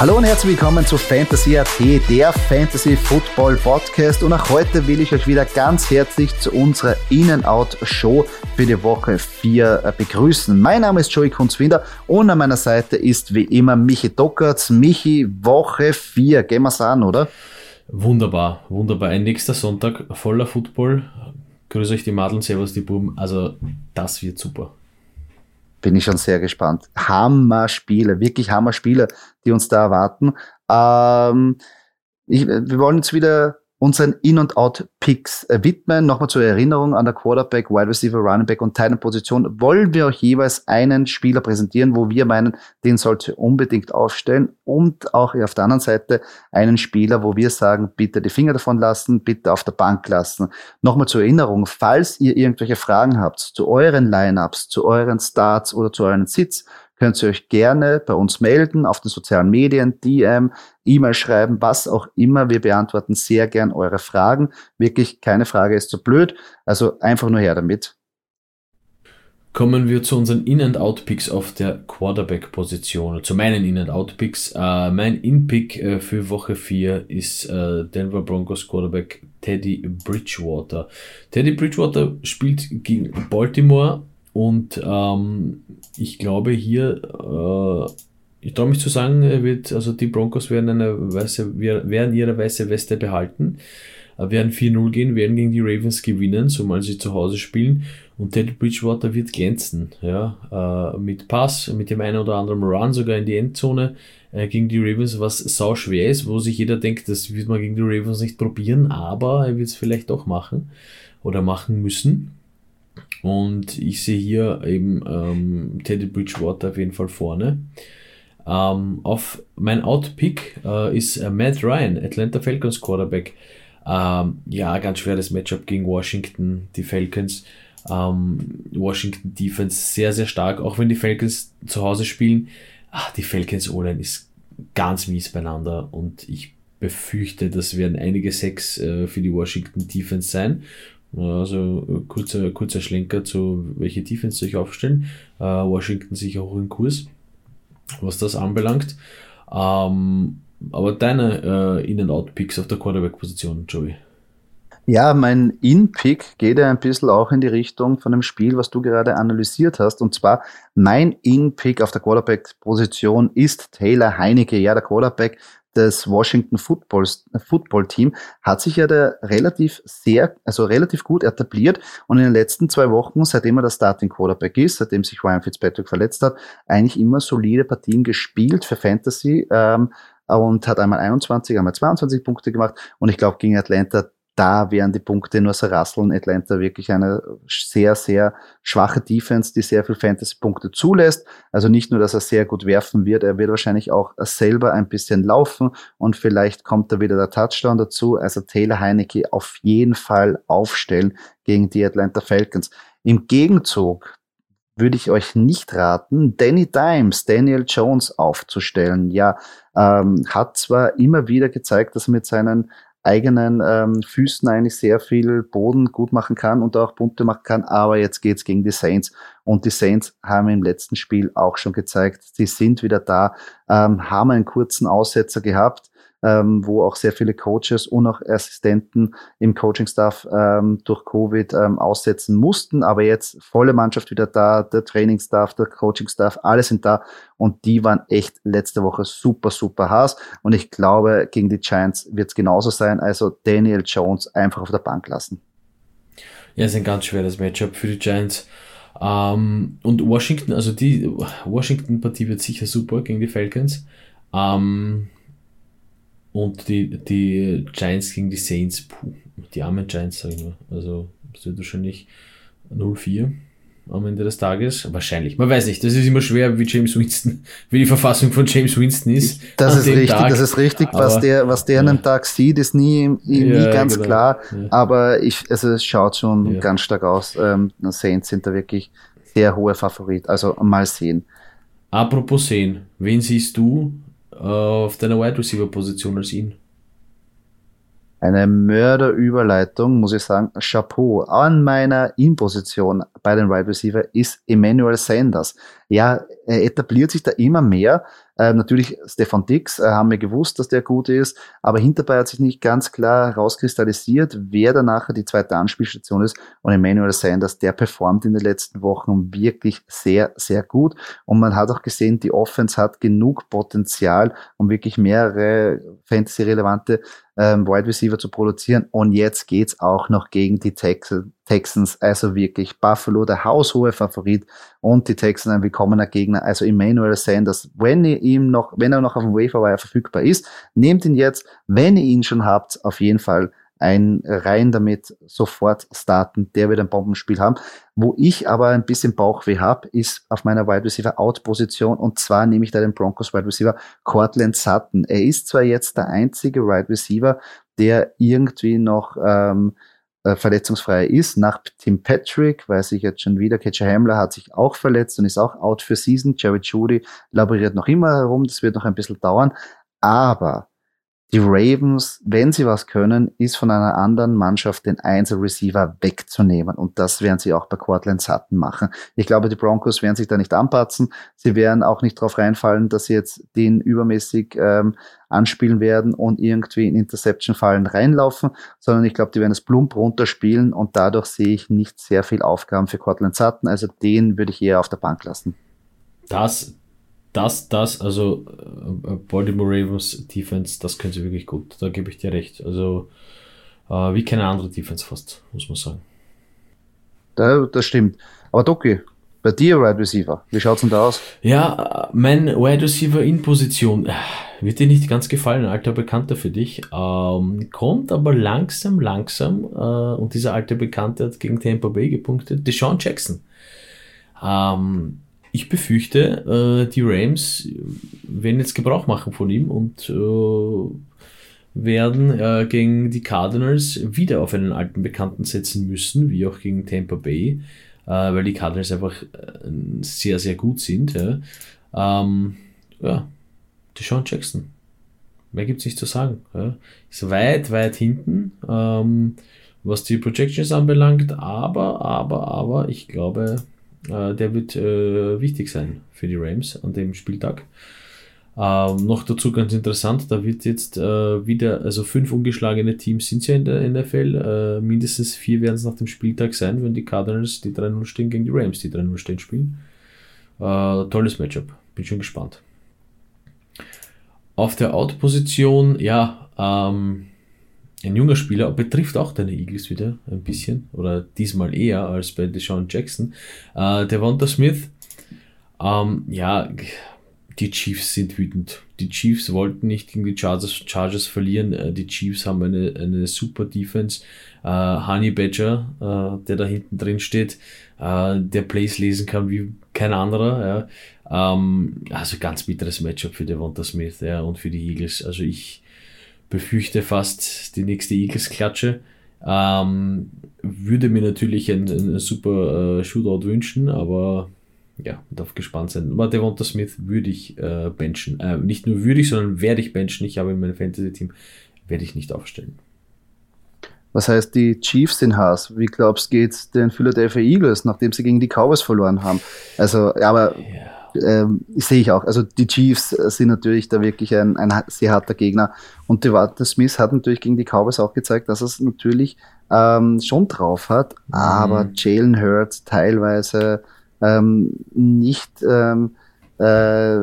Hallo und herzlich willkommen zu Fantasy AT, der Fantasy Football Podcast. Und auch heute will ich euch wieder ganz herzlich zu unserer In-Out-Show für die Woche 4 äh, begrüßen. Mein Name ist Joey Kunzwinder und an meiner Seite ist wie immer Michi Dockertz. Michi, Woche 4, gehen wir's an, oder? Wunderbar, wunderbar. Ein nächster Sonntag voller Football. Grüße euch die Madeln, servus die Buben. Also, das wird super bin ich schon sehr gespannt. Hammer-Spiele, wirklich Hammer-Spiele, die uns da erwarten. Ähm, ich, wir wollen jetzt wieder unseren In- und Out-Picks äh, widmen. Nochmal zur Erinnerung an der Quarterback, Wide Receiver, Running Back und Titan-Position wollen wir euch jeweils einen Spieler präsentieren, wo wir meinen, den sollte unbedingt aufstellen und auch auf der anderen Seite einen Spieler, wo wir sagen, bitte die Finger davon lassen, bitte auf der Bank lassen. Nochmal zur Erinnerung, falls ihr irgendwelche Fragen habt zu euren Lineups, zu euren Starts oder zu euren Sits, könnt ihr euch gerne bei uns melden, auf den sozialen Medien, DM, E-Mail schreiben, was auch immer. Wir beantworten sehr gern eure Fragen. Wirklich, keine Frage ist zu blöd. Also einfach nur her damit. Kommen wir zu unseren In-and-Out-Picks auf der Quarterback-Position, zu meinen In-and-Out-Picks. Äh, mein In-Pick äh, für Woche 4 ist äh, Denver Broncos Quarterback Teddy Bridgewater. Teddy Bridgewater spielt gegen Baltimore und ähm, ich glaube hier, äh, ich traue mich zu sagen, wird, also die Broncos werden eine weiße, werden ihre weiße Weste behalten, äh, werden 4-0 gehen, werden gegen die Ravens gewinnen, zumal sie zu Hause spielen. Und Teddy Bridgewater wird glänzen, ja, äh, mit Pass, mit dem einen oder anderen Run sogar in die Endzone äh, gegen die Ravens, was sau schwer ist, wo sich jeder denkt, das wird man gegen die Ravens nicht probieren, aber er wird es vielleicht doch machen oder machen müssen. Und ich sehe hier eben ähm, Teddy Bridgewater auf jeden Fall vorne. Ähm, auf mein Outpick äh, ist äh, Matt Ryan, Atlanta Falcons Quarterback. Ähm, ja, ganz schweres Matchup gegen Washington, die Falcons. Ähm, Washington Defense sehr, sehr stark, auch wenn die Falcons zu Hause spielen. Ach, die Falcons O-Line ist ganz mies beieinander und ich befürchte, das werden einige Sex äh, für die Washington Defense sein. Also kurzer, kurzer Schlenker zu welche Defense sich aufstellen. Äh, Washington sicher hoch im Kurs, was das anbelangt. Ähm, aber deine äh, In-and-Out-Picks auf der Quarterback-Position, Joey? Ja, mein In-Pick geht ja ein bisschen auch in die Richtung von dem Spiel, was du gerade analysiert hast. Und zwar mein In-Pick auf der Quarterback-Position ist Taylor Heinecke. Ja, der Quarterback des Washington Footballs, Football Team hat sich ja da relativ sehr, also relativ gut etabliert und in den letzten zwei Wochen, seitdem er der Starting Quarterback ist, seitdem sich Ryan Fitzpatrick verletzt hat, eigentlich immer solide Partien gespielt für Fantasy ähm, und hat einmal 21, einmal 22 Punkte gemacht und ich glaube gegen Atlanta da wären die Punkte nur so rasseln. Atlanta wirklich eine sehr, sehr schwache Defense, die sehr viel Fantasy-Punkte zulässt. Also nicht nur, dass er sehr gut werfen wird, er wird wahrscheinlich auch selber ein bisschen laufen und vielleicht kommt da wieder der Touchdown dazu. Also Taylor Heinecke auf jeden Fall aufstellen gegen die Atlanta Falcons. Im Gegenzug würde ich euch nicht raten, Danny Dimes, Daniel Jones aufzustellen. Ja, ähm, hat zwar immer wieder gezeigt, dass er mit seinen eigenen ähm, Füßen eigentlich sehr viel Boden gut machen kann und auch Punkte machen kann. Aber jetzt geht's gegen die Saints. Und die Saints haben im letzten Spiel auch schon gezeigt, sie sind wieder da, ähm, haben einen kurzen Aussetzer gehabt ähm, wo auch sehr viele Coaches und auch Assistenten im Coaching-Staff ähm, durch Covid ähm, aussetzen mussten. Aber jetzt volle Mannschaft wieder da, der Training-Staff, der Coaching-Staff, alle sind da und die waren echt letzte Woche super, super heiß. Und ich glaube, gegen die Giants wird es genauso sein. Also Daniel Jones einfach auf der Bank lassen. Ja, ist ein ganz schweres Matchup für die Giants. Um, ähm, und Washington, also die Washington-Partie wird sicher super gegen die Falcons. Um, ähm, und die, die Giants gegen die Saints, puh, die armen Giants, sag ich mal. Also, das wird wahrscheinlich 0-4 am Ende des Tages. Wahrscheinlich. Man weiß nicht. Das ist immer schwer, wie James Winston, wie die Verfassung von James Winston ist. Das ist richtig, Tag. das ist richtig. was der, was der ja. an einem Tag sieht, ist nie, nie ja, ganz genau. klar. Ja. Aber ich, also es schaut schon ganz stark aus. Ähm, Saints sind da wirklich sehr hohe Favorit. Also mal sehen. Apropos sehen, wen siehst du auf deiner Wide Receiver Position als ihn? Eine Mörderüberleitung, muss ich sagen. Chapeau. An meiner In-Position bei den Wide Receiver ist Emmanuel Sanders. Ja, er etabliert sich da immer mehr. Äh, natürlich Stefan Dix äh, haben wir gewusst, dass der gut ist, aber hinterbei hat sich nicht ganz klar rauskristallisiert, wer da nachher die zweite Anspielstation ist. Und Emmanuel Sanders, der performt in den letzten Wochen wirklich sehr, sehr gut. Und man hat auch gesehen, die Offense hat genug Potenzial, um wirklich mehrere fantasy-relevante ähm, Wide Receiver zu produzieren. Und jetzt geht's auch noch gegen die Tex Texans, also wirklich Buffalo, der haushohe Favorit und die Texans ein willkommener Gegner, also Emmanuel Sanders. Wenn ihr ihm noch, wenn er noch auf dem Waferwire verfügbar ist, nehmt ihn jetzt. Wenn ihr ihn schon habt, auf jeden Fall ein rein damit sofort starten. Der wird ein Bombenspiel haben. Wo ich aber ein bisschen Bauchweh habe, ist auf meiner Wide Receiver Out Position und zwar nehme ich da den Broncos Wide Receiver Cortland Sutton. Er ist zwar jetzt der einzige Wide Receiver, der irgendwie noch ähm, äh, verletzungsfrei ist. Nach Tim Patrick weiß ich jetzt schon wieder, Catcher Hamler hat sich auch verletzt und ist auch out für Season. Jerry Judy laboriert noch immer herum, das wird noch ein bisschen dauern. Aber die Ravens, wenn sie was können, ist von einer anderen Mannschaft den Einzel-Receiver wegzunehmen. Und das werden sie auch bei Cortland Sutton machen. Ich glaube, die Broncos werden sich da nicht anpatzen. Sie werden auch nicht darauf reinfallen, dass sie jetzt den übermäßig ähm, anspielen werden und irgendwie in Interception-Fallen reinlaufen, sondern ich glaube, die werden es plump runterspielen und dadurch sehe ich nicht sehr viel Aufgaben für Cortland Sutton. Also den würde ich eher auf der Bank lassen. Das, das, das, also äh, Baltimore Ravens Defense, das können sie wirklich gut. Da gebe ich dir recht. Also äh, wie keine andere Defense fast, muss man sagen. Da, das stimmt. Aber Doki, bei dir Wide Receiver, wie schaut's denn da aus? Ja, mein Wide Receiver in Position äh, wird dir nicht ganz gefallen, alter Bekannter für dich. Ähm, kommt aber langsam, langsam, äh, und dieser alte Bekannte hat gegen Tampa Bay gepunktet, Deshaun Jackson. Ähm, ich befürchte, äh, die Rams werden jetzt Gebrauch machen von ihm und äh, werden äh, gegen die Cardinals wieder auf einen alten Bekannten setzen müssen, wie auch gegen Tampa Bay, äh, weil die Cardinals einfach äh, sehr, sehr gut sind. Ja, ähm, ja. Deshaun Jackson. Mehr gibt es nicht zu sagen. Ja. Ist weit, weit hinten, ähm, was die Projections anbelangt, aber, aber, aber ich glaube, äh, der wird äh, wichtig sein für die Rams an dem Spieltag. Ähm, noch dazu ganz interessant, da wird jetzt äh, wieder, also fünf ungeschlagene Teams sind ja in der NFL, äh, mindestens vier werden es nach dem Spieltag sein, wenn die Cardinals die 3-0 stehen gegen die Rams die 3-0 stehen spielen. Äh, tolles Matchup, bin schon gespannt. Auf der Out-Position, ja, ähm, ein junger Spieler, betrifft auch deine Eagles wieder ein bisschen, oder diesmal eher als bei Deshaun Jackson. Äh, Devonta Smith, ähm, ja, die Chiefs sind wütend. Die Chiefs wollten nicht gegen die Chargers, Chargers verlieren. Äh, die Chiefs haben eine, eine super Defense. Äh, Honey Badger, äh, der da hinten drin steht, äh, der Plays lesen kann wie kein anderer. Ja. Ähm, also ganz bitteres Matchup für Devonta Smith ja, und für die Eagles. Also ich befürchte fast die nächste Eagles-Klatsche. Ähm, würde mir natürlich ein, ein super äh, Shootout wünschen, aber ja, darf gespannt sein. Aber Devonta Smith würde ich äh, benchen. Äh, nicht nur würde ich, sondern werde ich benchen. Ich habe in meinem Fantasy-Team, werde ich nicht aufstellen. Was heißt die Chiefs in Haas? Wie glaubst du, geht den Philadelphia Eagles, nachdem sie gegen die Cowboys verloren haben? Also, aber ja ähm, sehe ich auch. Also die Chiefs sind natürlich da wirklich ein, ein sehr harter Gegner. Und Devonta Smith hat natürlich gegen die Cowboys auch gezeigt, dass er es natürlich ähm, schon drauf hat, mhm. aber Jalen Hurts teilweise ähm, nicht, ähm, äh,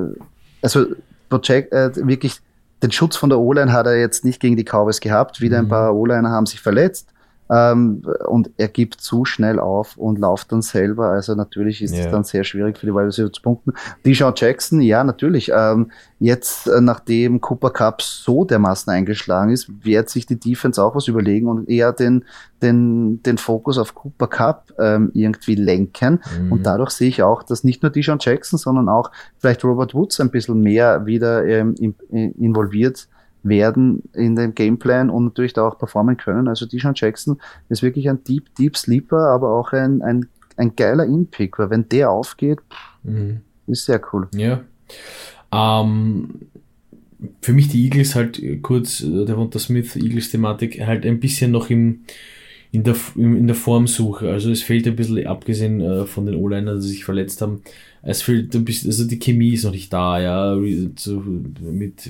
also Project, äh, wirklich den Schutz von der O-Line hat er jetzt nicht gegen die Cowboys gehabt. Wieder ein mhm. paar O-Liner haben sich verletzt. Ähm, und er gibt zu schnell auf und läuft dann selber. Also natürlich ist es ja. dann sehr schwierig für die Wide Receiver zu punkten. Deshaun Jackson, ja, natürlich. Ähm, jetzt, äh, nachdem Cooper Cup so dermaßen eingeschlagen ist, wird sich die Defense auch was überlegen und eher den, den, den Fokus auf Cooper Cup ähm, irgendwie lenken. Mhm. Und dadurch sehe ich auch, dass nicht nur Deshaun Jackson, sondern auch vielleicht Robert Woods ein bisschen mehr wieder ähm, involviert werden in dem Gameplan und natürlich da auch performen können. Also Deshaun Jackson ist wirklich ein Deep, Deep Sleeper, aber auch ein, ein, ein geiler In-Pick, weil wenn der aufgeht, mhm. ist sehr cool. Ja. Ähm, für mich die Eagles halt kurz, der Wonter Smith Eagles Thematik halt ein bisschen noch im, in der, in der Formsuche. Also es fehlt ein bisschen, abgesehen äh, von den O-Linern, die sich verletzt haben, es fehlt ein bisschen, also die Chemie ist noch nicht da, ja, mit,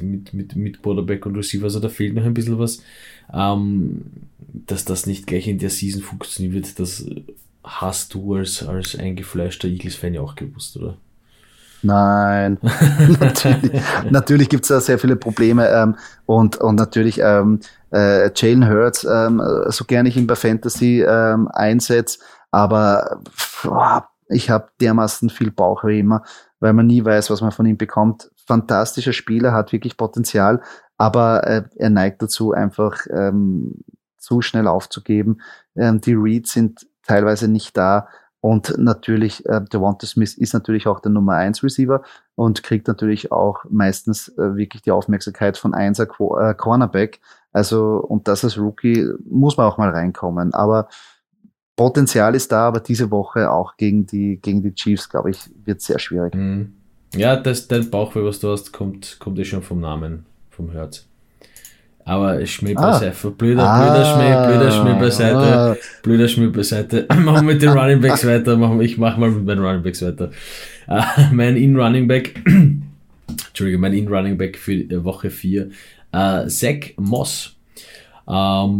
mit, mit, mit Quarterback und Receiver, also da fehlt noch ein bisschen was. Ähm, dass das nicht gleich in der Season funktionieren wird, das hast du als, als eingefleischter Eagles-Fan ja auch gewusst, oder? Nein, natürlich, natürlich gibt es da sehr viele Probleme ähm, und, und natürlich ähm, äh, Jalen Hurts, ähm, so gerne ich ihn bei Fantasy ähm, einsetze, aber boah, ich habe dermaßen viel Bauchweh immer, weil man nie weiß, was man von ihm bekommt. Fantastischer Spieler, hat wirklich Potenzial, aber äh, er neigt dazu, einfach ähm, zu schnell aufzugeben. Ähm, die Reads sind teilweise nicht da und natürlich, äh, Devonta Smith ist natürlich auch der Nummer 1 Receiver und kriegt natürlich auch meistens äh, wirklich die Aufmerksamkeit von 1er Qu äh, Cornerback. Also, und das als Rookie muss man auch mal reinkommen. Aber Potenzial ist da, aber diese Woche auch gegen die, gegen die Chiefs, glaube ich, wird sehr schwierig. Mhm. Ja, das, dein Bauchweh, was du hast, kommt, kommt eh schon vom Namen, vom Herz. Aber Schmäh ah. beiseite. Blöder, ah. blöder Schmäh, blöder Schmäh beiseite. Ah. Blöder Schmäh beiseite. machen wir mit den Running Backs weiter. Machen, ich mach mal mit meinen Running Backs weiter. Uh, mein In-Running Back, Entschuldige, mein In-Running Back für Woche 4, uh, Zach Moss. Um,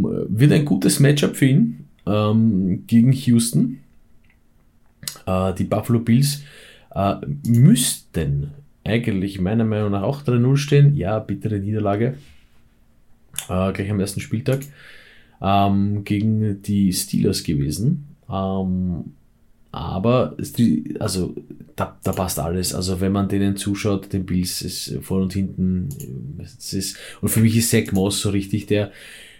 ähm, wird ein gutes Matchup für ihn ähm, gegen Houston. Uh, die Buffalo Bills müssten eigentlich meiner Meinung nach auch 3-0 stehen. Ja, bittere Niederlage äh, gleich am ersten Spieltag, ähm, gegen die Steelers gewesen. Ähm, aber also da, da passt alles. Also wenn man denen zuschaut, den Bills ist vor und hinten, es ist, und für mich ist Zach Moss so richtig der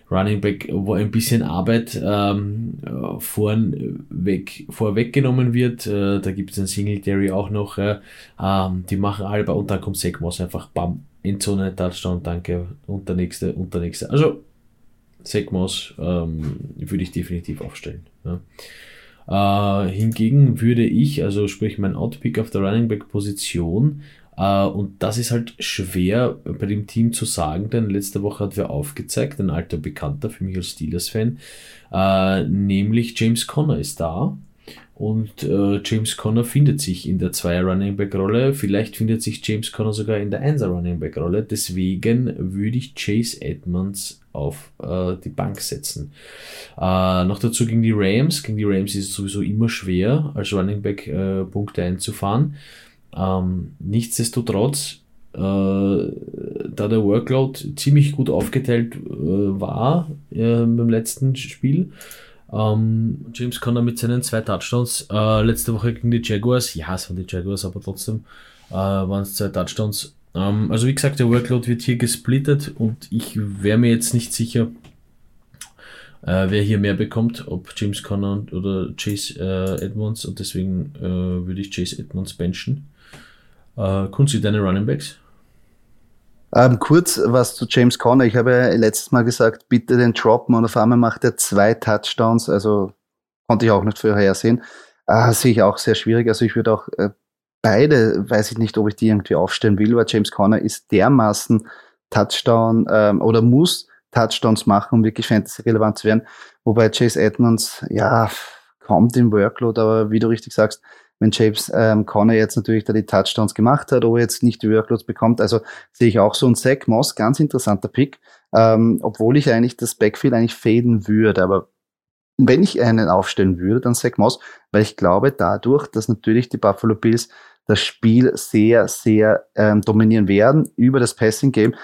Running Back, wo ein bisschen Arbeit ähm, vorn weg, vorweggenommen wird. Äh, da gibt es einen Singletary auch noch. Äh, ähm, die machen alle, und dann kommt Zach einfach bam, Endzone, Touchdown, danke, und der nächste, und der nächste. Also, Segmos ähm, würde ich definitiv aufstellen. Ja. Äh, hingegen würde ich, also sprich mein Outpick auf der Running Back Position, und das ist halt schwer bei dem Team zu sagen, denn letzte Woche hat wir aufgezeigt, ein alter Bekannter für mich als Steelers-Fan, äh, nämlich James Conner ist da. Und äh, James Conner findet sich in der 2er Running Back Rolle. Vielleicht findet sich James Conner sogar in der 1er Running Back Rolle. Deswegen würde ich Chase Edmonds auf äh, die Bank setzen. Äh, noch dazu gegen die Rams. Gegen die Rams ist es sowieso immer schwer, als Running Back äh, Punkte einzufahren. Ähm, nichtsdestotrotz, äh, da der Workload ziemlich gut aufgeteilt äh, war beim letzten Spiel, ähm, James Conner mit seinen zwei Touchdowns. Äh, letzte Woche gegen die Jaguars. Ja, es waren die Jaguars, aber trotzdem äh, waren es zwei Touchdowns. Ähm, also wie gesagt, der Workload wird hier gesplittet und ich wäre mir jetzt nicht sicher, äh, wer hier mehr bekommt, ob James Conner oder Chase äh, Edmonds und deswegen äh, würde ich Chase Edmonds benchen. Äh, Kunzi, deine Running Backs? Ähm, kurz was zu James Conner. Ich habe ja letztes Mal gesagt, bitte den droppen und auf einmal macht er zwei Touchdowns. Also konnte ich auch nicht vorhersehen. Äh, sehe ich auch sehr schwierig. Also ich würde auch äh, beide, weiß ich nicht, ob ich die irgendwie aufstellen will, weil James Conner ist dermaßen Touchdown ähm, oder muss Touchdowns machen, um wirklich fantasy-relevant zu werden. Wobei Chase Edmonds, ja, kommt im Workload, aber wie du richtig sagst, wenn James ähm, Conner jetzt natürlich da die Touchdowns gemacht hat, ob er jetzt nicht die Workloads bekommt. Also sehe ich auch so. ein Zach Moss, ganz interessanter Pick, ähm, obwohl ich eigentlich das Backfield eigentlich faden würde. Aber wenn ich einen aufstellen würde, dann Zach Moss, weil ich glaube dadurch, dass natürlich die Buffalo Bills das Spiel sehr, sehr ähm, dominieren werden über das Passing Game.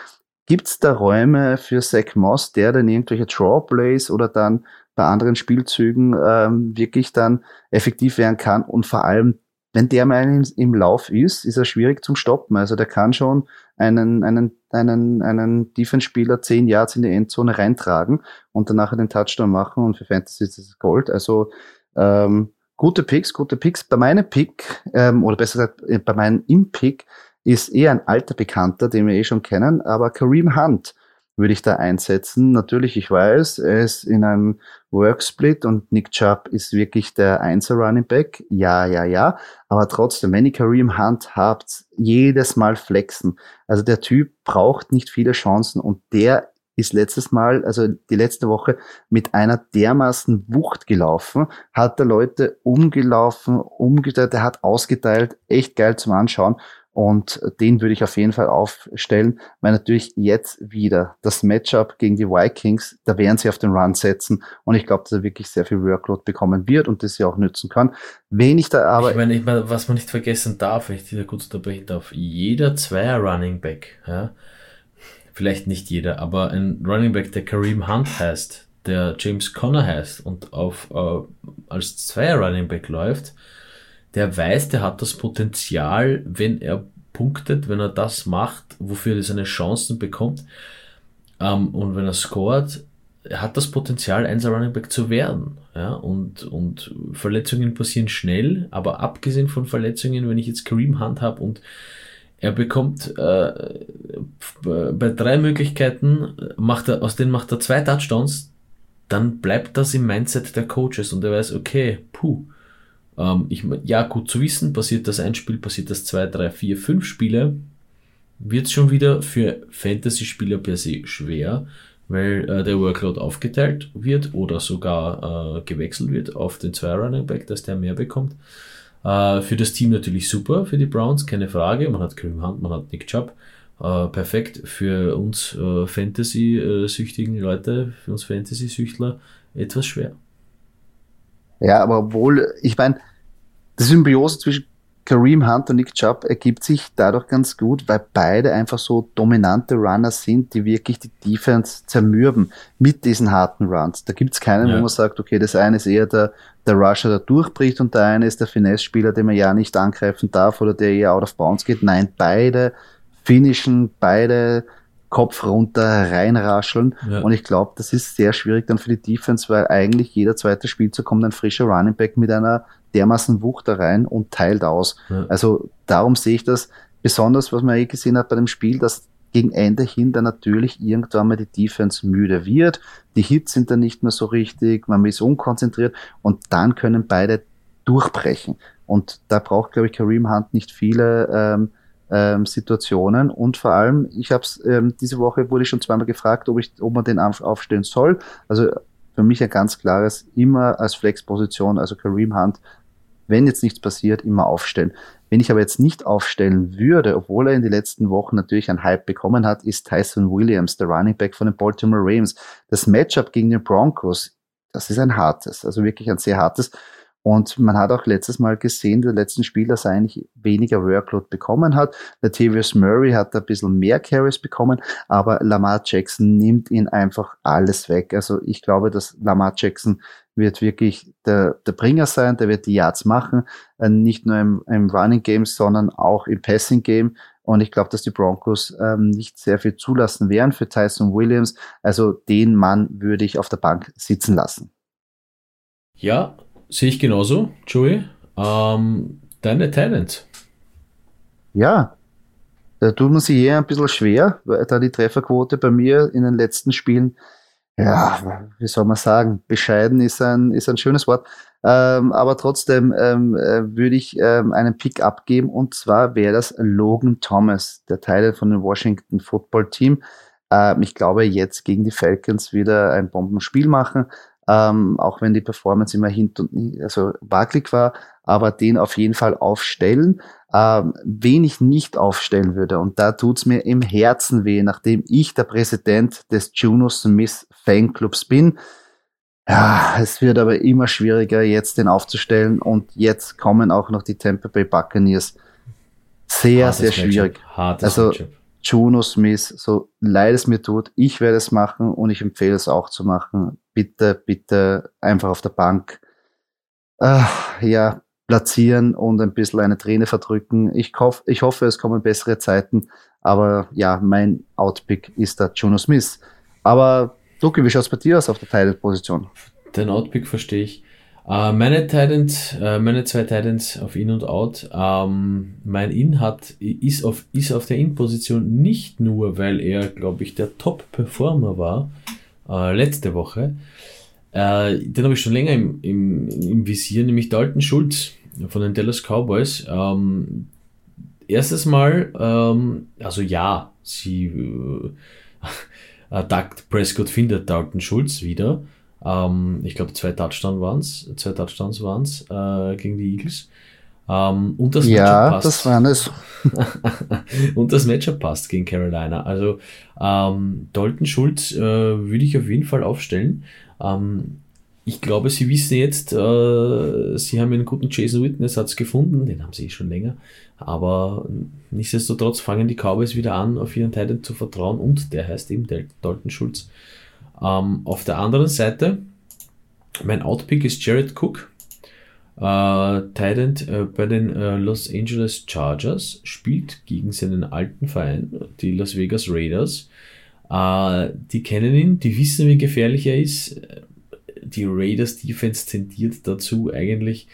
Gibt es da Räume für Zach Moss, der dann irgendwelche Draw Plays oder dann bei anderen Spielzügen ähm, wirklich dann effektiv werden kann. Und vor allem, wenn der mal im Lauf ist, ist er schwierig zum Stoppen. Also der kann schon einen, einen, einen, einen Defense-Spieler zehn Yards in die Endzone reintragen und danach den Touchdown machen und für Fantasy ist das Gold. Also ähm, gute Picks, gute Picks. Bei meinem Pick, ähm, oder besser gesagt, äh, bei meinem Im-Pick ist eher ein alter Bekannter, den wir eh schon kennen, aber Kareem Hunt würde ich da einsetzen. Natürlich, ich weiß, er ist in einem Worksplit und Nick Chubb ist wirklich der Einser Running Back. Ja, ja, ja. Aber trotzdem, wenn ihr Kareem Hunt habt, jedes Mal flexen. Also der Typ braucht nicht viele Chancen und der ist letztes Mal, also die letzte Woche, mit einer dermaßen Wucht gelaufen, hat der Leute umgelaufen, umgeteilt, der hat ausgeteilt, echt geil zum Anschauen. Und den würde ich auf jeden Fall aufstellen, weil natürlich jetzt wieder das Matchup gegen die Vikings, da werden sie auf den Run setzen und ich glaube, dass er wirklich sehr viel Workload bekommen wird und das sie auch nützen kann. Wenig da aber. Ich meine, ich meine, was man nicht vergessen darf, wenn ich dir kurz unterbrechen darf, jeder Zweier Running Back, ja, vielleicht nicht jeder, aber ein Running Back, der Kareem Hunt heißt, der James Conner heißt und auf, äh, als Zweier Running Back läuft, der weiß, der hat das Potenzial, wenn er punktet, wenn er das macht, wofür er seine Chancen bekommt, ähm, und wenn er scoret, er hat das Potenzial, einser Running Back zu werden. Ja, und, und Verletzungen passieren schnell, aber abgesehen von Verletzungen, wenn ich jetzt Kareem Hunt habe und er bekommt äh, bei drei Möglichkeiten, macht er, aus denen macht er zwei Touchdowns, dann bleibt das im Mindset der Coaches und er weiß, okay, puh, ähm, ich, ja, gut zu wissen, passiert das ein Spiel, passiert das zwei, drei, vier, fünf Spiele, wird es schon wieder für Fantasy-Spieler per se schwer, weil äh, der Workload aufgeteilt wird oder sogar äh, gewechselt wird auf den zwei Running Back, dass der mehr bekommt. Äh, für das Team natürlich super, für die Browns, keine Frage. Man hat Kareem Hunt, man hat Nick Chubb. Äh, perfekt für uns äh, Fantasy-süchtigen Leute, für uns Fantasy-Süchtler etwas schwer. Ja, aber obwohl, ich meine, die Symbiose zwischen Kareem Hunt und Nick Chubb ergibt sich dadurch ganz gut, weil beide einfach so dominante Runner sind, die wirklich die Defense zermürben mit diesen harten Runs. Da gibt's keinen, ja. wo man sagt, okay, das eine ist eher der, der Rusher, der durchbricht und der eine ist der Finesse-Spieler, den man ja nicht angreifen darf oder der eher out of bounds geht. Nein, beide finishen, beide Kopf runter reinrascheln. Ja. Und ich glaube, das ist sehr schwierig dann für die Defense, weil eigentlich jeder zweite Spielzug kommt ein frischer Running Back mit einer dermaßen Wucht da rein und teilt aus. Ja. Also darum sehe ich das besonders, was man eh gesehen hat bei dem Spiel, dass gegen Ende hin dann natürlich irgendwann mal die Defense müde wird. Die Hits sind dann nicht mehr so richtig, man ist unkonzentriert und dann können beide durchbrechen. Und da braucht, glaube ich, Kareem Hunt nicht viele ähm, ähm, Situationen. Und vor allem, ich habe ähm, diese Woche wurde ich schon zweimal gefragt, ob ich, ob man den aufstellen soll. Also für mich ein ganz klares, immer als Flexposition, also Kareem Hunt, wenn jetzt nichts passiert, immer aufstellen. Wenn ich aber jetzt nicht aufstellen würde, obwohl er in den letzten Wochen natürlich einen Hype bekommen hat, ist Tyson Williams, der Running Back von den Baltimore Ravens. Das Matchup gegen den Broncos, das ist ein hartes, also wirklich ein sehr hartes. Und man hat auch letztes Mal gesehen, der letzten Spiel, dass er eigentlich weniger Workload bekommen hat. Latavius Murray hat ein bisschen mehr Carries bekommen, aber Lamar Jackson nimmt ihn einfach alles weg. Also ich glaube, dass Lamar Jackson wird wirklich der, der Bringer sein, der wird die Yards machen, äh, nicht nur im, im Running Game, sondern auch im Passing Game. Und ich glaube, dass die Broncos ähm, nicht sehr viel zulassen werden für Tyson Williams. Also den Mann würde ich auf der Bank sitzen lassen. Ja, Sehe ich genauso, Joey. Ähm, deine Talent. Ja, da tut man sich eher ein bisschen schwer, weil da die Trefferquote bei mir in den letzten Spielen, ja, wie soll man sagen, bescheiden ist ein, ist ein schönes Wort. Ähm, aber trotzdem ähm, äh, würde ich ähm, einen Pick abgeben und zwar wäre das Logan Thomas, der Teil von dem Washington Football Team. Ähm, ich glaube, jetzt gegen die Falcons wieder ein Bombenspiel machen ähm, auch wenn die Performance immer hinten und also wackelig war, aber den auf jeden Fall aufstellen. Ähm, wen ich nicht aufstellen würde, und da tut's mir im Herzen weh, nachdem ich der Präsident des Juno Smith Fanclubs bin. Ja, es wird aber immer schwieriger, jetzt den aufzustellen und jetzt kommen auch noch die Tampa Bay Buccaneers. Sehr, Hartes sehr schwierig. also, Matchup. Juno Smith, so leid es mir tut, ich werde es machen und ich empfehle es auch zu machen. Bitte, bitte einfach auf der Bank äh, ja, platzieren und ein bisschen eine Träne verdrücken. Ich, hoff, ich hoffe, es kommen bessere Zeiten, aber ja, mein Outpick ist der Juno Smith. Aber Duki, wie schaut es bei dir aus auf der Teilposition? Den Outpick verstehe ich. Uh, meine Titans, uh, meine zwei Titans auf In und Out. Um, ähm, mein In hat, ist auf, ist auf der In-Position nicht nur, weil er, glaube ich, der Top-Performer war, uh, letzte Woche. den habe ich schon länger im, im, im Visier, nämlich Dalton Schulz von den Dallas Cowboys. Um, ähm, erstes Mal, um, ähm, also ja, sie, Äh, Prescott findet Dalton Schulz wieder. Ähm, ich glaube, zwei Touchdowns waren es, zwei Touchdowns waren es äh, gegen die Eagles. Ähm, und das ja, passt. das waren es. und das Matchup passt gegen Carolina. Also ähm, Dalton Schulz äh, würde ich auf jeden Fall aufstellen. Ähm, ich glaube, sie wissen jetzt, äh, sie haben einen guten Jason Witness gefunden, den haben sie eh schon länger. Aber nichtsdestotrotz fangen die Cowboys wieder an, auf ihren Titan zu vertrauen und der heißt eben Dalton Schulz. Ähm, auf der anderen Seite, mein Outpick ist Jared Cook. Äh, Titan äh, bei den äh, Los Angeles Chargers spielt gegen seinen alten Verein, die Las Vegas Raiders. Äh, die kennen ihn, die wissen, wie gefährlich er ist. Die Raiders Defense tendiert dazu, eigentlich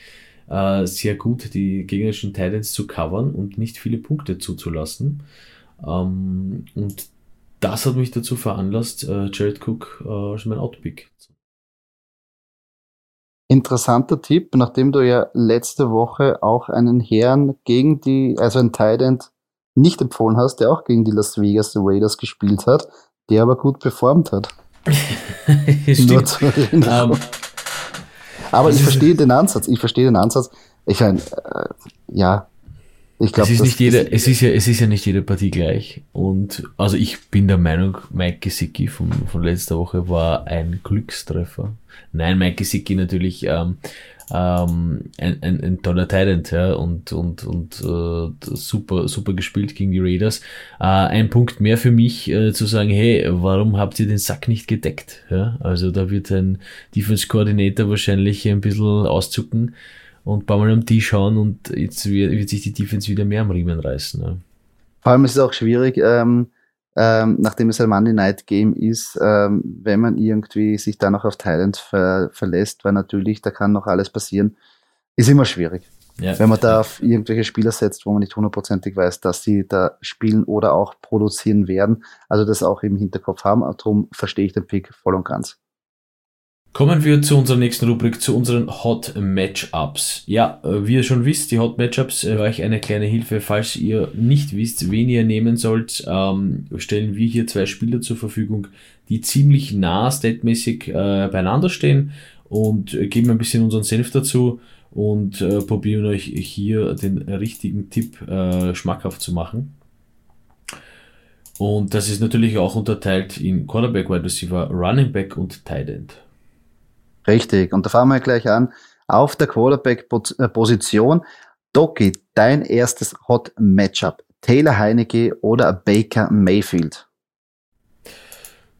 äh, sehr gut die gegnerischen Titans zu covern und nicht viele Punkte zuzulassen. Ähm, und das hat mich dazu veranlasst, äh, Jared Cook äh, als mein Outpick. Interessanter Tipp, nachdem du ja letzte Woche auch einen Herrn gegen die, also einen Titan nicht empfohlen hast, der auch gegen die Las Vegas Raiders gespielt hat, der aber gut performt hat. Stimmt. Um, ähm, aber ich verstehe den Ansatz. Ich verstehe den Ansatz. Ich meine, äh, ja, ich glaube, es ist nicht jede, es ist ja, es ist ja nicht jede Partie gleich. Und also ich bin der Meinung, Mike Gesicki von, von letzter Woche war ein Glückstreffer. Nein, Mike Gesicki natürlich ähm, ähm, ein, ein, ein toller Talent ja, und, und, und äh, super, super gespielt gegen die Raiders. Äh, ein Punkt mehr für mich äh, zu sagen, hey, warum habt ihr den Sack nicht gedeckt? Ja? Also da wird ein Defense Coordinator wahrscheinlich ein bisschen auszucken und ein paar Mal am Tisch schauen und jetzt wird, wird sich die Defense wieder mehr am Riemen reißen. Ja. Vor allem ist es auch schwierig, ähm, ähm, nachdem es ein Monday Night Game ist, ähm, wenn man irgendwie sich da noch auf Thailand ver verlässt, weil natürlich da kann noch alles passieren, ist immer schwierig. Ja. Wenn man da auf irgendwelche Spieler setzt, wo man nicht hundertprozentig weiß, dass sie da spielen oder auch produzieren werden. Also das auch im Hinterkopf haben. Darum verstehe ich den Pick voll und ganz. Kommen wir zu unserer nächsten Rubrik, zu unseren Hot Matchups. Ja, äh, wie ihr schon wisst, die Hot Matchups äh, euch eine kleine Hilfe. Falls ihr nicht wisst, wen ihr nehmen sollt, ähm, stellen wir hier zwei Spieler zur Verfügung, die ziemlich nah statmäßig äh, beieinander stehen und äh, geben ein bisschen unseren Senf dazu und äh, probieren euch hier den richtigen Tipp äh, schmackhaft zu machen. Und das ist natürlich auch unterteilt in Quarterback, Wide Receiver, Running Back und Tight End. Richtig. Und da fangen wir gleich an. Auf der Quarterback-Position. Doki, dein erstes Hot-Matchup. Taylor Heinecke oder Baker Mayfield?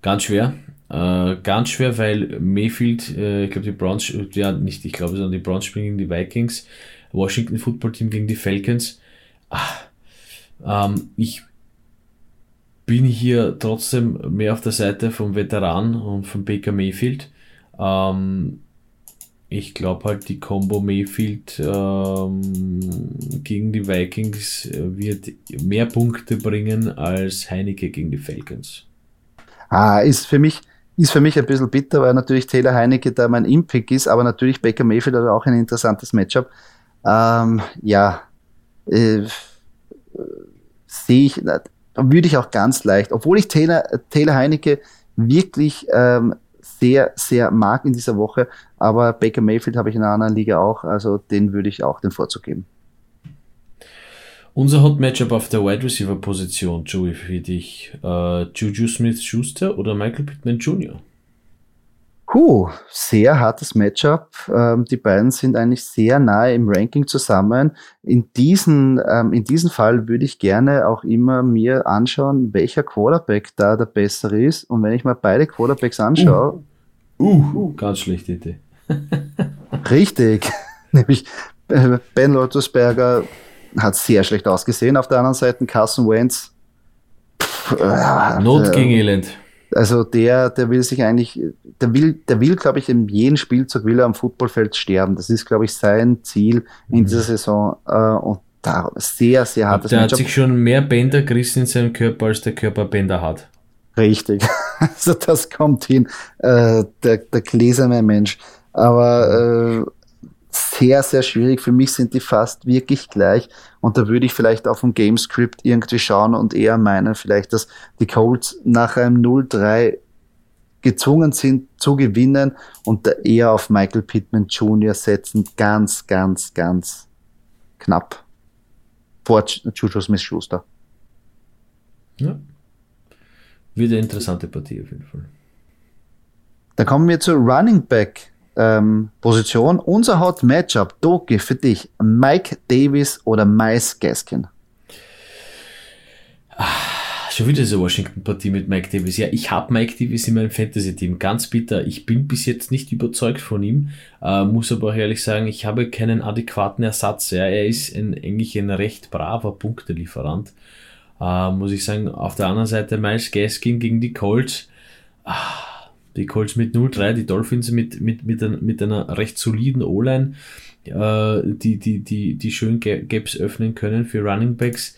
Ganz schwer. Äh, ganz schwer, weil Mayfield, äh, ich glaube, die Browns, ja, nicht, ich glaube, sondern die Browns spielen gegen die Vikings, Washington Football Team gegen die Falcons. Ach, ähm, ich bin hier trotzdem mehr auf der Seite vom Veteran und von Baker Mayfield. Ähm, ich glaube halt, die Combo Mayfield ähm, gegen die Vikings wird mehr Punkte bringen als Heineke gegen die Falcons. Ah, ist für mich, ist für mich ein bisschen bitter, weil natürlich Taylor Heineke da mein Impick ist, aber natürlich Baker Mayfield hat auch ein interessantes Matchup. Ähm, ja, äh, sehe ich, würde ich auch ganz leicht, obwohl ich Taylor, Taylor Heineke wirklich ähm, sehr, sehr mag in dieser Woche. Aber Baker Mayfield habe ich in einer anderen Liga auch, also den würde ich auch den Vorzug geben. Unser Hot Matchup auf der Wide Receiver Position, Joey, für dich. Äh, Juju Smith Schuster oder Michael Pittman Jr.? Puh, sehr hartes Matchup. Ähm, die beiden sind eigentlich sehr nahe im Ranking zusammen. In diesen, ähm, in diesem Fall würde ich gerne auch immer mir anschauen, welcher Quarterback da der bessere ist. Und wenn ich mal beide Quarterbacks anschaue. Uh, uh, uh ganz schlechte Idee. richtig. Nämlich äh, Ben Roethlisberger hat sehr schlecht ausgesehen. Auf der anderen Seite Carson Wentz. Pff, äh, Not äh, gegen Elend. Also der, der will sich eigentlich, der will, der will, glaube ich, in jedem Spielzug will er am Footballfeld sterben. Das ist, glaube ich, sein Ziel in mhm. dieser Saison. Äh, und da sehr, sehr hartes Der Matchup. hat sich schon mehr Bänder gerissen in seinem Körper, als der Körper Bänder hat. Richtig. Also das kommt hin. Äh, der, der gläserne Mensch. Aber äh, sehr, sehr schwierig. Für mich sind die fast wirklich gleich. Und da würde ich vielleicht auf dem Gamescript irgendwie schauen und eher meinen, vielleicht, dass die Colts nach einem 0-3 gezwungen sind zu gewinnen und da eher auf Michael Pittman Jr. setzen. Ganz, ganz, ganz knapp vor Juju Smith-Schuster. Ja. Wieder eine interessante Partie auf jeden Fall. Dann kommen wir zur Running Back ähm, Position. Unser Hot Matchup, Doki, für dich, Mike Davis oder Miles Gaskin? Ah, schon wieder diese Washington-Partie mit Mike Davis. Ja, ich habe Mike Davis in meinem Fantasy-Team. Ganz bitter. Ich bin bis jetzt nicht überzeugt von ihm. Äh, muss aber auch ehrlich sagen, ich habe keinen adäquaten Ersatz. Ja, er ist ein, eigentlich ein recht braver Punktelieferant. Äh, muss ich sagen. Auf der anderen Seite Miles Gaskin gegen die Colts. Ah, die Colts mit 0-3, die Dolphins mit, mit, mit, ein, mit einer recht soliden O-Line, äh, die, die, die, die schön Gaps öffnen können für Running Backs.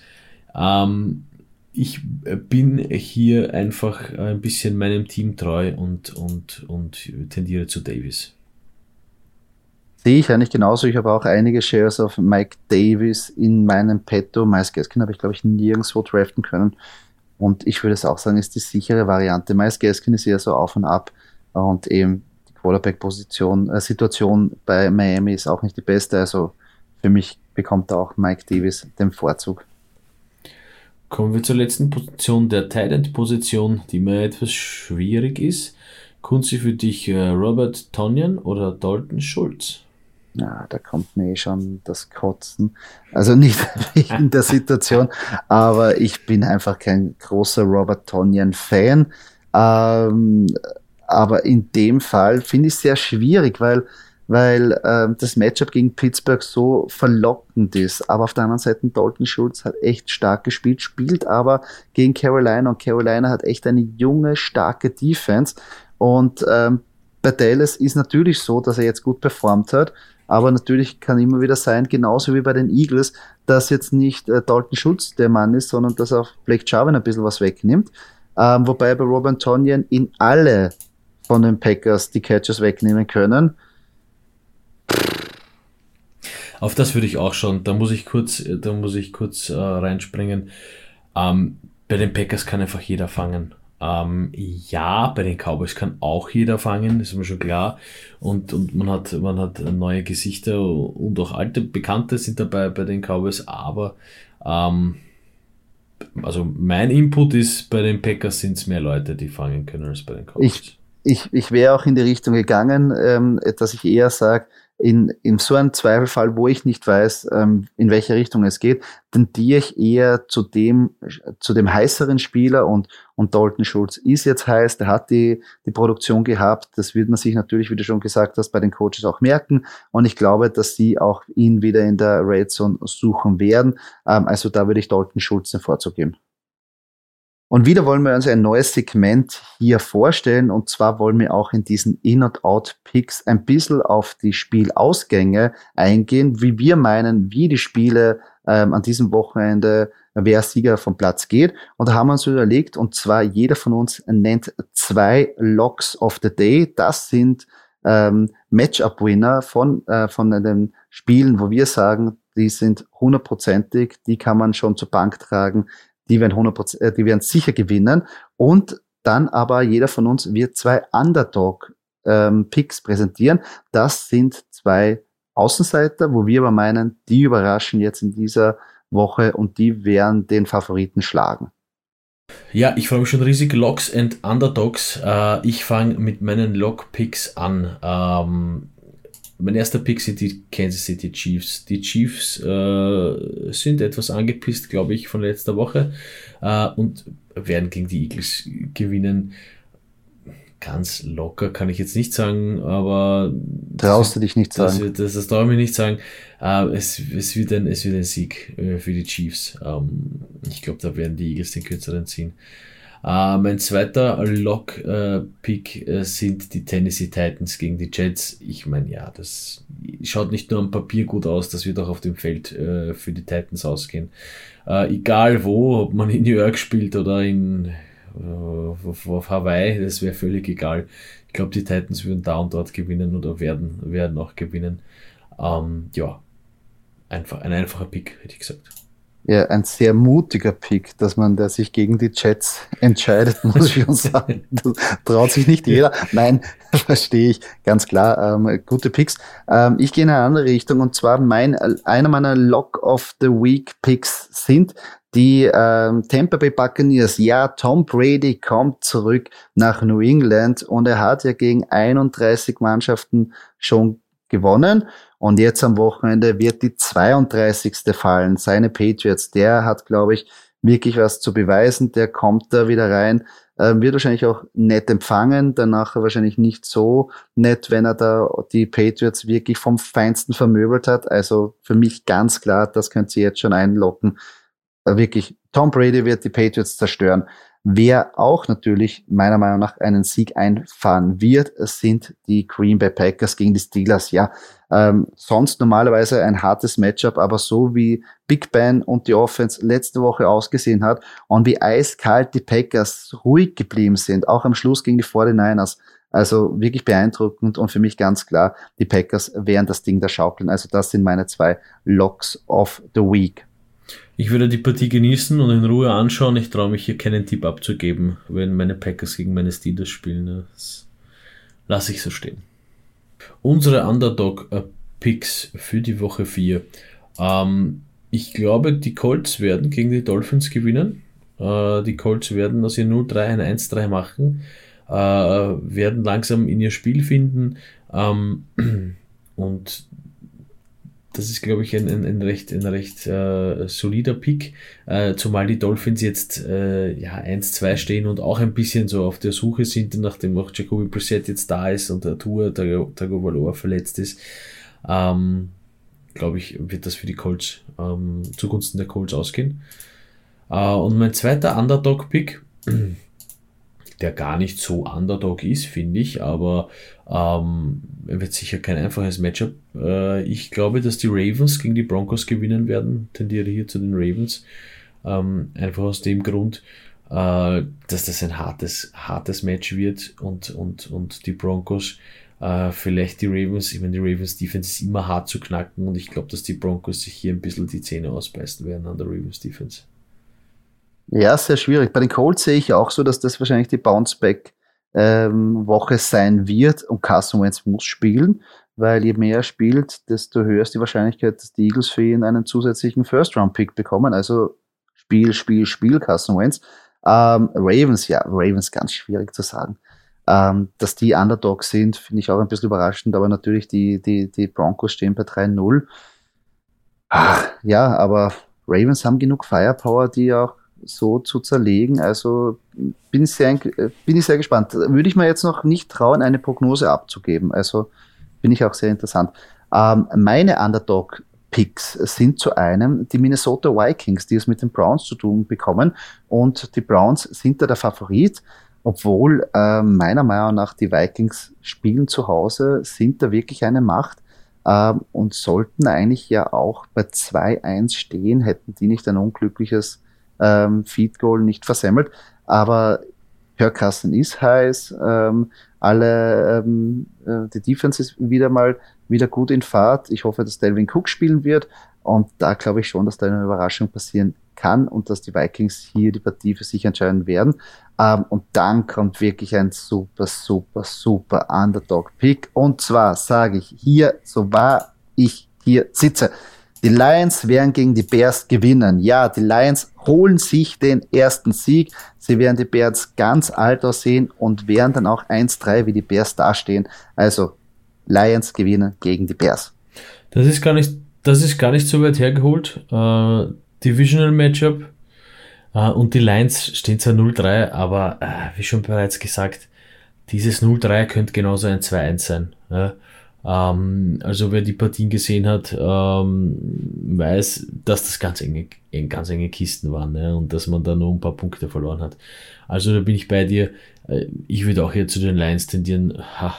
Ähm, ich bin hier einfach ein bisschen meinem Team treu und, und, und tendiere zu Davis. Sehe ich eigentlich genauso. Ich habe auch einige Shares auf Mike Davis in meinem Petto. Miles Gaskin habe ich, glaube ich, nirgendwo draften können. Und ich würde es auch sagen, ist die sichere Variante. Miles Gaskin ist eher so auf und ab. Und eben die Quarterback-Position, äh, Situation bei Miami ist auch nicht die beste. Also für mich bekommt auch Mike Davis den Vorzug. Kommen wir zur letzten Position, der Tight-End-Position, die mir etwas schwierig ist. Kunzi für dich äh, Robert Tonyan oder Dalton Schulz? Ja, da kommt mir eh schon das Kotzen. Also nicht wegen der Situation, aber ich bin einfach kein großer Robert Tonyan-Fan. Ähm, aber in dem Fall finde ich es sehr schwierig, weil, weil ähm, das Matchup gegen Pittsburgh so verlockend ist. Aber auf der anderen Seite, Dalton Schulz hat echt stark gespielt, spielt aber gegen Carolina und Carolina hat echt eine junge, starke Defense. Und ähm, bei Dallas ist natürlich so, dass er jetzt gut performt hat. Aber natürlich kann immer wieder sein, genauso wie bei den Eagles, dass jetzt nicht äh, Dalton Schulz der Mann ist, sondern dass auch Blake Jarvin ein bisschen was wegnimmt. Ähm, wobei bei Robert Tonyan in alle von den Packers die Catches wegnehmen können. Auf das würde ich auch schon, da muss ich kurz, da muss ich kurz äh, reinspringen. Ähm, bei den Packers kann einfach jeder fangen. Ähm, ja, bei den Cowboys kann auch jeder fangen, ist mir schon klar. Und, und man hat, man hat neue Gesichter und auch alte Bekannte sind dabei bei den Cowboys, aber ähm, also mein Input ist, bei den Packers sind es mehr Leute, die fangen können als bei den Cowboys. Ich, ich, ich wäre auch in die Richtung gegangen, ähm, dass ich eher sage, in, in so einem Zweifelfall, wo ich nicht weiß, ähm, in welche Richtung es geht, tendiere ich eher zu dem, zu dem heißeren Spieler und, und Dalton Schulz ist jetzt heiß, der hat die, die Produktion gehabt. Das wird man sich natürlich, wie du schon gesagt hast, bei den Coaches auch merken. Und ich glaube, dass sie auch ihn wieder in der Red Zone suchen werden. Ähm, also da würde ich Dalton Schulz den Vorzug geben. Und wieder wollen wir uns ein neues Segment hier vorstellen. Und zwar wollen wir auch in diesen In- und Out-Picks ein bisschen auf die Spielausgänge eingehen, wie wir meinen, wie die Spiele ähm, an diesem Wochenende, wer Sieger vom Platz geht. Und da haben wir uns überlegt, und zwar jeder von uns nennt zwei Locks of the Day. Das sind ähm, Matchup-Winner von, äh, von den Spielen, wo wir sagen, die sind hundertprozentig, die kann man schon zur Bank tragen die werden 100%, äh, die werden sicher gewinnen. Und dann aber jeder von uns wird zwei Underdog-Picks ähm, präsentieren. Das sind zwei Außenseiter, wo wir aber meinen, die überraschen jetzt in dieser Woche und die werden den Favoriten schlagen. Ja, ich freue mich schon riesig. Locks and Underdogs. Äh, ich fange mit meinen Lock-Picks an. Ähm, mein erster Pick sind die Kansas City Chiefs. Die Chiefs äh, sind etwas angepisst, glaube ich, von letzter Woche äh, und werden gegen die Eagles gewinnen. Ganz locker kann ich jetzt nicht sagen, aber. Traust du dich nicht sagen? Das, das, das traue ich mir nicht sagen. Äh, es, es, wird ein, es wird ein Sieg äh, für die Chiefs. Ähm, ich glaube, da werden die Eagles den kürzeren ziehen. Uh, mein zweiter Lock-Pick uh, uh, sind die Tennessee Titans gegen die Jets. Ich meine, ja, das schaut nicht nur am Papier gut aus, das wird auch auf dem Feld äh, für die Titans ausgehen. Äh, egal wo, ob man in New York spielt oder in auf, auf Hawaii, das wäre völlig egal. Ich glaube, die Titans würden da und dort gewinnen oder werden, werden auch gewinnen. Ähm, ja, einfach ein einfacher Pick, hätte ich gesagt. Ja, ein sehr mutiger Pick, dass man der sich gegen die Jets entscheidet, muss ich schon sagen. Das traut sich nicht jeder. Nein, verstehe ich, ganz klar. Ähm, gute Picks. Ähm, ich gehe in eine andere Richtung und zwar mein, einer meiner Lock of the Week Picks sind die ähm, Tampa Bay Buccaneers. Ja, Tom Brady kommt zurück nach New England und er hat ja gegen 31 Mannschaften schon gewonnen. Und jetzt am Wochenende wird die 32. fallen. Seine Patriots, der hat, glaube ich, wirklich was zu beweisen. Der kommt da wieder rein, äh, wird wahrscheinlich auch nett empfangen, danach wahrscheinlich nicht so nett, wenn er da die Patriots wirklich vom Feinsten vermöbelt hat. Also für mich ganz klar, das könnt ihr jetzt schon einlocken. Äh, wirklich, Tom Brady wird die Patriots zerstören. Wer auch natürlich meiner Meinung nach einen Sieg einfahren wird, sind die Green Bay Packers gegen die Steelers. Ja, ähm, sonst normalerweise ein hartes Matchup, aber so wie Big Ben und die Offense letzte Woche ausgesehen hat und wie eiskalt die Packers ruhig geblieben sind, auch am Schluss gegen die 49ers. Also wirklich beeindruckend und für mich ganz klar, die Packers werden das Ding da schaukeln. Also das sind meine zwei Locks of the Week. Ich würde die Partie genießen und in Ruhe anschauen. Ich traue mich hier keinen Tipp abzugeben, wenn meine Packers gegen meine Steelers spielen. Das lasse ich so stehen. Unsere Underdog-Picks für die Woche 4. Ähm, ich glaube, die Colts werden gegen die Dolphins gewinnen. Äh, die Colts werden aus ihr 0-3 ein 1-3 machen, äh, werden langsam in ihr Spiel finden. Ähm, und das ist, glaube ich, ein, ein, ein recht, ein recht äh, solider Pick, äh, zumal die Dolphins jetzt äh, ja 1-2 stehen und auch ein bisschen so auf der Suche sind, nachdem auch Jacoby Brissett jetzt da ist und der Tour, der Tagovailoa verletzt ist. Ähm, glaube ich, wird das für die Colts ähm, zugunsten der Colts ausgehen. Äh, und mein zweiter Underdog-Pick der gar nicht so Underdog ist, finde ich, aber ähm, wird sicher kein einfaches Matchup. Äh, ich glaube, dass die Ravens gegen die Broncos gewinnen werden, tendiere hier zu den Ravens. Ähm, einfach aus dem Grund, äh, dass das ein hartes, hartes Match wird und, und, und die Broncos äh, vielleicht die Ravens, ich meine, die Ravens Defense ist immer hart zu knacken und ich glaube, dass die Broncos sich hier ein bisschen die Zähne ausbeißen werden an der Ravens Defense. Ja, sehr schwierig. Bei den Colts sehe ich auch so, dass das wahrscheinlich die Bounceback-Woche ähm, sein wird und Carson Wentz muss spielen, weil je mehr er spielt, desto höher ist die Wahrscheinlichkeit, dass die Eagles für ihn einen zusätzlichen First-Round-Pick bekommen. Also Spiel, Spiel, Spiel, Carson Wentz. Ähm, Ravens, ja, Ravens ganz schwierig zu sagen. Ähm, dass die Underdogs sind, finde ich auch ein bisschen überraschend, aber natürlich die, die, die Broncos stehen bei 3-0. Ja, aber Ravens haben genug Firepower, die auch so zu zerlegen. Also bin ich sehr, bin ich sehr gespannt. Würde ich mir jetzt noch nicht trauen, eine Prognose abzugeben. Also bin ich auch sehr interessant. Ähm, meine Underdog-Picks sind zu einem die Minnesota Vikings, die es mit den Browns zu tun bekommen. Und die Browns sind da der Favorit, obwohl äh, meiner Meinung nach die Vikings spielen zu Hause, sind da wirklich eine Macht. Ähm, und sollten eigentlich ja auch bei 2-1 stehen, hätten die nicht ein unglückliches ähm, Feed Goal nicht versemmelt. Aber Hörkassen ist heiß, ähm, alle, ähm, äh, die Defense ist wieder mal wieder gut in Fahrt. Ich hoffe, dass Delvin Cook spielen wird. Und da glaube ich schon, dass da eine Überraschung passieren kann und dass die Vikings hier die Partie für sich entscheiden werden. Ähm, und dann kommt wirklich ein super, super, super Underdog-Pick. Und zwar sage ich hier, so wahr ich hier sitze, die Lions werden gegen die Bears gewinnen. Ja, die Lions holen sich den ersten Sieg. Sie werden die Bears ganz alt aussehen und werden dann auch 1-3 wie die Bears dastehen. Also Lions gewinnen gegen die Bears. Das ist gar nicht, das ist gar nicht so weit hergeholt. Uh, Divisional Matchup. Uh, und die Lions stehen zwar 0-3, aber uh, wie schon bereits gesagt, dieses 0-3 könnte genauso ein 2-1 sein. Ja. Ähm, also wer die Partien gesehen hat, ähm, weiß, dass das ganz enge, ganz enge Kisten waren ne? und dass man da nur ein paar Punkte verloren hat. Also da bin ich bei dir. Äh, ich würde auch hier zu den Lions tendieren, ha,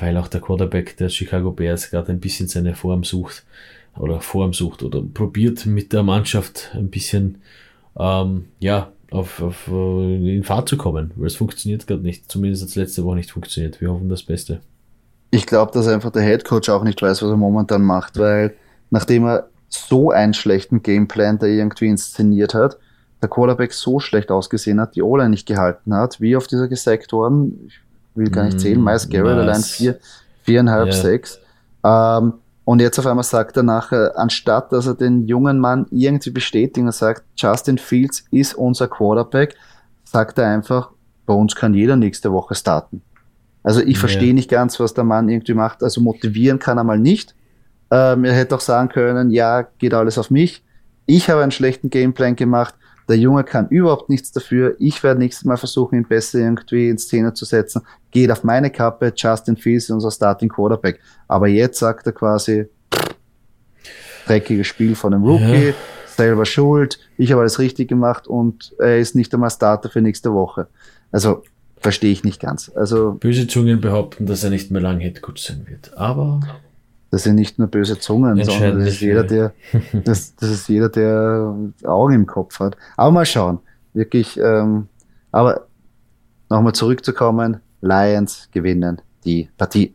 weil auch der Quarterback der Chicago Bears gerade ein bisschen seine Form sucht oder Form sucht oder probiert mit der Mannschaft ein bisschen ähm, ja auf, auf äh, in Fahrt zu kommen, weil es funktioniert gerade nicht. Zumindest hat es letzte Woche nicht funktioniert. Wir hoffen das Beste. Ich glaube, dass einfach der Head Coach auch nicht weiß, was er momentan macht, weil nachdem er so einen schlechten Gameplan da irgendwie inszeniert hat, der Quarterback so schlecht ausgesehen hat, die O-Line nicht gehalten hat, wie auf dieser gesackt worden, ich will gar nicht zählen, Miles Garrett nice. allein vier, viereinhalb, yeah. sechs. Ähm, und jetzt auf einmal sagt er nachher, anstatt dass er den jungen Mann irgendwie bestätigt und sagt, Justin Fields ist unser Quarterback, sagt er einfach, bei uns kann jeder nächste Woche starten. Also ich ja. verstehe nicht ganz, was der Mann irgendwie macht. Also motivieren kann er mal nicht. Ähm, er hätte auch sagen können, ja, geht alles auf mich. Ich habe einen schlechten Gameplan gemacht. Der Junge kann überhaupt nichts dafür. Ich werde nächstes Mal versuchen, ihn besser irgendwie in Szene zu setzen. Geht auf meine Kappe. Justin Fields ist unser Starting Quarterback. Aber jetzt sagt er quasi, dreckiges Spiel von einem Rookie, ja. selber schuld. Ich habe alles richtig gemacht und er ist nicht einmal Starter für nächste Woche. Also verstehe ich nicht ganz. Also böse Zungen behaupten, dass er nicht mehr lang Headcoach sein wird. Aber das sind nicht nur böse Zungen, sondern das ist jeder, der, das, das ist jeder, der Augen im Kopf hat. Aber mal schauen. Wirklich, ähm, aber nochmal zurückzukommen, Lions gewinnen die Partie.